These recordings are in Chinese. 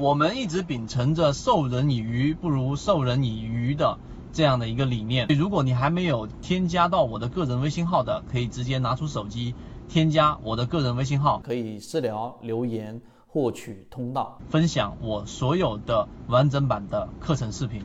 我们一直秉承着授人以鱼不如授人以渔的这样的一个理念。如果你还没有添加到我的个人微信号的，可以直接拿出手机添加我的个人微信号，可以私聊留言获取通道，分享我所有的完整版的课程视频。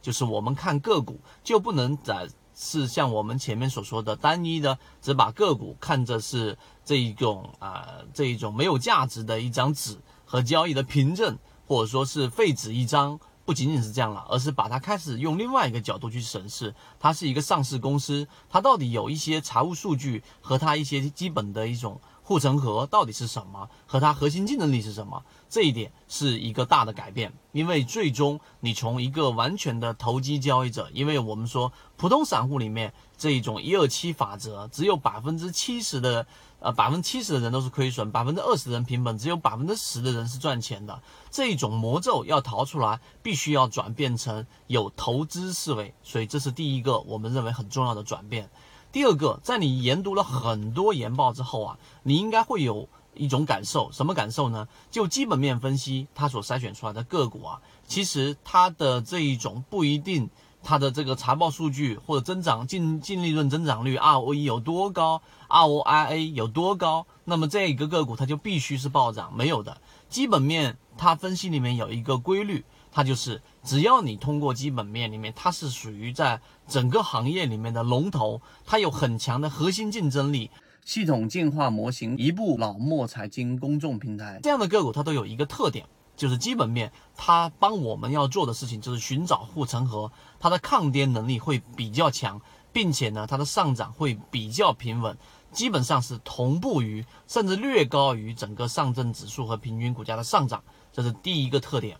就是我们看个股就不能在是像我们前面所说的单一的，只把个股看着是这一种啊这一种没有价值的一张纸。和交易的凭证，或者说是废纸一张，不仅仅是这样了，而是把它开始用另外一个角度去审视，它是一个上市公司，它到底有一些财务数据和它一些基本的一种护城河到底是什么，和它核心竞争力是什么，这一点是一个大的改变，因为最终你从一个完全的投机交易者，因为我们说普通散户里面这一种一二七法则，只有百分之七十的。呃，百分之七十的人都是亏损，百分之二十的人平本，只有百分之十的人是赚钱的。这一种魔咒要逃出来，必须要转变成有投资思维，所以这是第一个我们认为很重要的转变。第二个，在你研读了很多研报之后啊，你应该会有一种感受，什么感受呢？就基本面分析，它所筛选出来的个股啊，其实它的这一种不一定。它的这个财报数据或者增长净净利润增长率 ROE 有多高，ROIA 有多高，那么这一个个股它就必须是暴涨，没有的基本面，它分析里面有一个规律，它就是只要你通过基本面里面，它是属于在整个行业里面的龙头，它有很强的核心竞争力，系统进化模型，一部老墨财经公众平台，这样的个股它都有一个特点。就是基本面，它帮我们要做的事情就是寻找护城河，它的抗跌能力会比较强，并且呢，它的上涨会比较平稳，基本上是同步于甚至略高于整个上证指数和平均股价的上涨，这是第一个特点。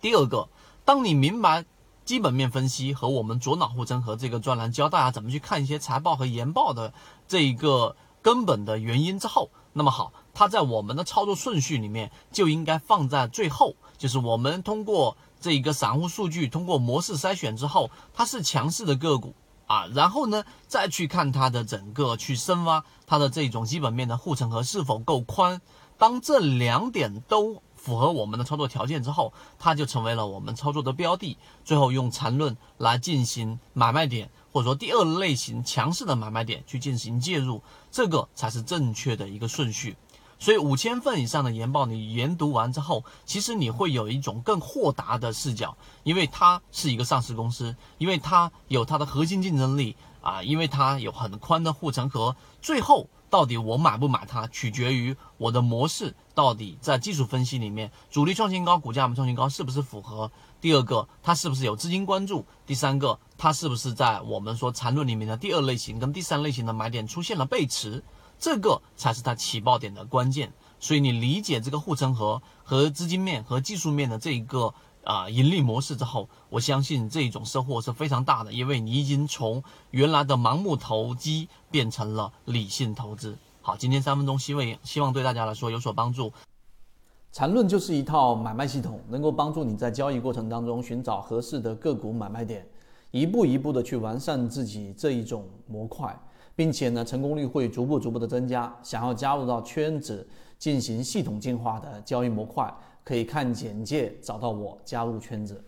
第二个，当你明白基本面分析和我们左脑护城河这个专栏教大家怎么去看一些财报和研报的这一个根本的原因之后，那么好。它在我们的操作顺序里面就应该放在最后，就是我们通过这一个散户数据，通过模式筛选之后，它是强势的个股啊，然后呢再去看它的整个去深挖它的这种基本面的护城河是否够宽。当这两点都符合我们的操作条件之后，它就成为了我们操作的标的。最后用缠论来进行买卖点，或者说第二类型强势的买卖点去进行介入，这个才是正确的一个顺序。所以五千份以上的研报，你研读完之后，其实你会有一种更豁达的视角，因为它是一个上市公司，因为它有它的核心竞争力啊，因为它有很宽的护城河。最后到底我买不买它，取决于我的模式到底在技术分析里面，主力创新高，股价没创新高，是不是符合？第二个，它是不是有资金关注？第三个，它是不是在我们说缠论里面的第二类型跟第三类型的买点出现了背驰？这个才是它起爆点的关键，所以你理解这个护城河和资金面和技术面的这一个啊盈利模式之后，我相信这一种收获是非常大的，因为你已经从原来的盲目投机变成了理性投资。好，今天三分钟，希望希望对大家来说有所帮助。缠论就是一套买卖系统，能够帮助你在交易过程当中寻找合适的个股买卖点，一步一步的去完善自己这一种模块。并且呢，成功率会逐步逐步的增加。想要加入到圈子进行系统进化的交易模块，可以看简介找到我加入圈子。